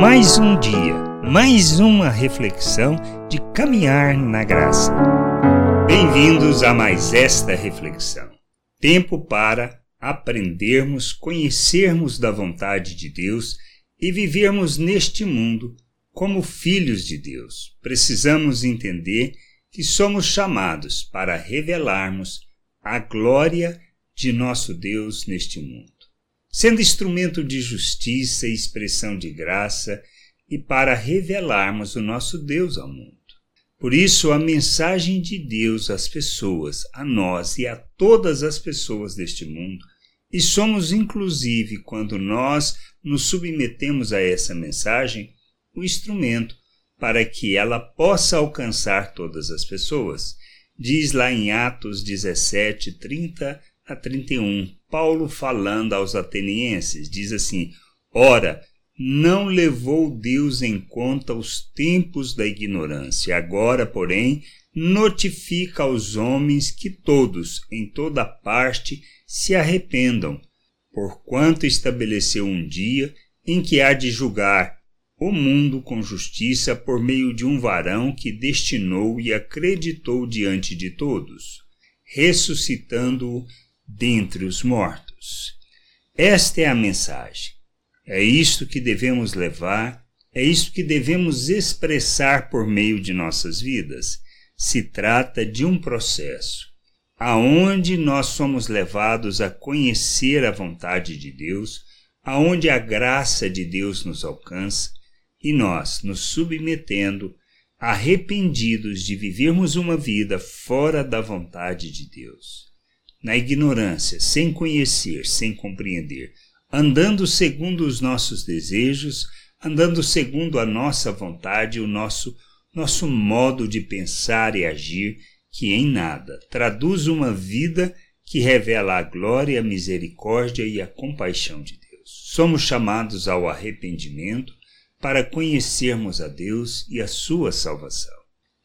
Mais um dia, mais uma reflexão de caminhar na graça. Bem-vindos a mais esta reflexão. Tempo para aprendermos, conhecermos da vontade de Deus e vivermos neste mundo como filhos de Deus. Precisamos entender que somos chamados para revelarmos a glória de nosso Deus neste mundo sendo instrumento de justiça e expressão de graça e para revelarmos o nosso Deus ao mundo. Por isso, a mensagem de Deus às pessoas, a nós e a todas as pessoas deste mundo, e somos inclusive, quando nós nos submetemos a essa mensagem, o instrumento para que ela possa alcançar todas as pessoas. Diz lá em Atos 17, 30 a 31, Paulo falando aos atenienses, diz assim: Ora, não levou Deus em conta os tempos da ignorância. Agora, porém, notifica aos homens que todos, em toda parte, se arrependam, porquanto estabeleceu um dia em que há de julgar o mundo com justiça por meio de um varão que destinou e acreditou diante de todos, ressuscitando-o dentre os mortos. Esta é a mensagem. É isto que devemos levar, é isto que devemos expressar por meio de nossas vidas. Se trata de um processo aonde nós somos levados a conhecer a vontade de Deus, aonde a graça de Deus nos alcança e nós nos submetendo arrependidos de vivermos uma vida fora da vontade de Deus na ignorância, sem conhecer, sem compreender, andando segundo os nossos desejos, andando segundo a nossa vontade, o nosso nosso modo de pensar e agir, que em nada traduz uma vida que revela a glória, a misericórdia e a compaixão de Deus. Somos chamados ao arrependimento para conhecermos a Deus e a sua salvação.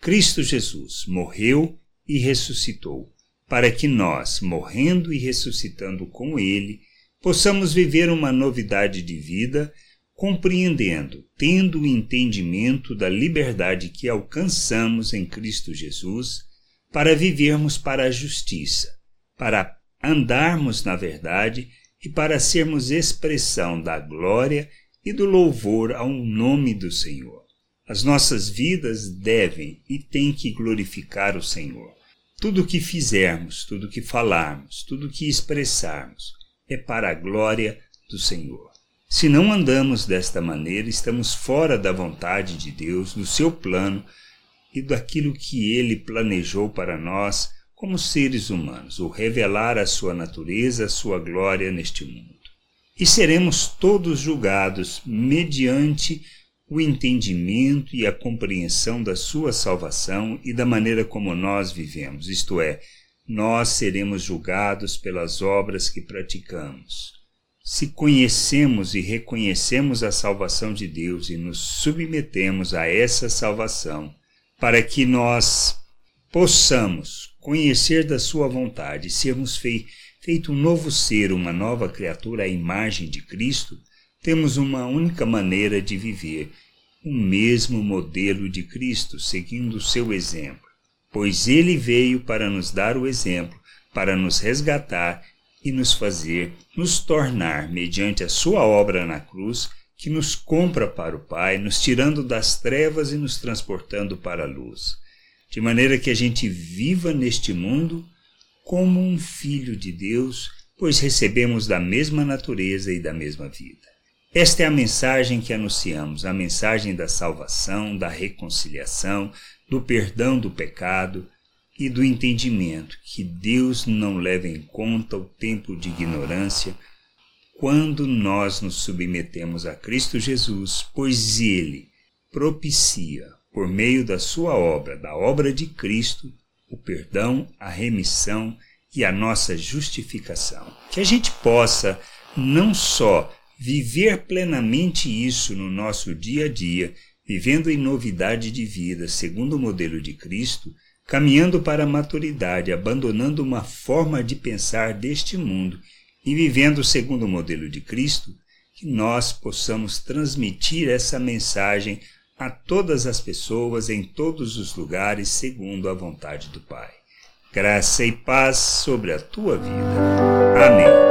Cristo Jesus morreu e ressuscitou para que nós, morrendo e ressuscitando com Ele, possamos viver uma novidade de vida, compreendendo, tendo o entendimento da liberdade que alcançamos em Cristo Jesus, para vivermos para a justiça, para andarmos na verdade e para sermos expressão da glória e do louvor ao nome do Senhor. As nossas vidas devem e têm que glorificar o Senhor. Tudo o que fizermos, tudo o que falarmos, tudo o que expressarmos é para a glória do Senhor. Se não andamos desta maneira, estamos fora da vontade de Deus, do seu plano e daquilo que ele planejou para nós como seres humanos, o revelar a sua natureza, a sua glória neste mundo. E seremos todos julgados mediante o entendimento e a compreensão da sua salvação e da maneira como nós vivemos, isto é, nós seremos julgados pelas obras que praticamos. Se conhecemos e reconhecemos a salvação de Deus e nos submetemos a essa salvação, para que nós possamos conhecer da Sua vontade sermos fei feito um novo ser, uma nova criatura à imagem de Cristo, temos uma única maneira de viver, o mesmo modelo de Cristo, seguindo o seu exemplo, pois ele veio para nos dar o exemplo, para nos resgatar e nos fazer nos tornar, mediante a sua obra na cruz, que nos compra para o Pai, nos tirando das trevas e nos transportando para a luz, de maneira que a gente viva neste mundo como um filho de Deus, pois recebemos da mesma natureza e da mesma vida. Esta é a mensagem que anunciamos, a mensagem da salvação, da reconciliação, do perdão do pecado e do entendimento que Deus não leva em conta o tempo de ignorância quando nós nos submetemos a Cristo Jesus, pois Ele propicia, por meio da sua obra, da obra de Cristo, o perdão, a remissão e a nossa justificação. Que a gente possa não só viver plenamente isso no nosso dia a dia, vivendo em novidade de vida, segundo o modelo de Cristo, caminhando para a maturidade, abandonando uma forma de pensar deste mundo e vivendo segundo o modelo de Cristo, que nós possamos transmitir essa mensagem a todas as pessoas em todos os lugares, segundo a vontade do Pai. Graça e paz sobre a tua vida. Amém.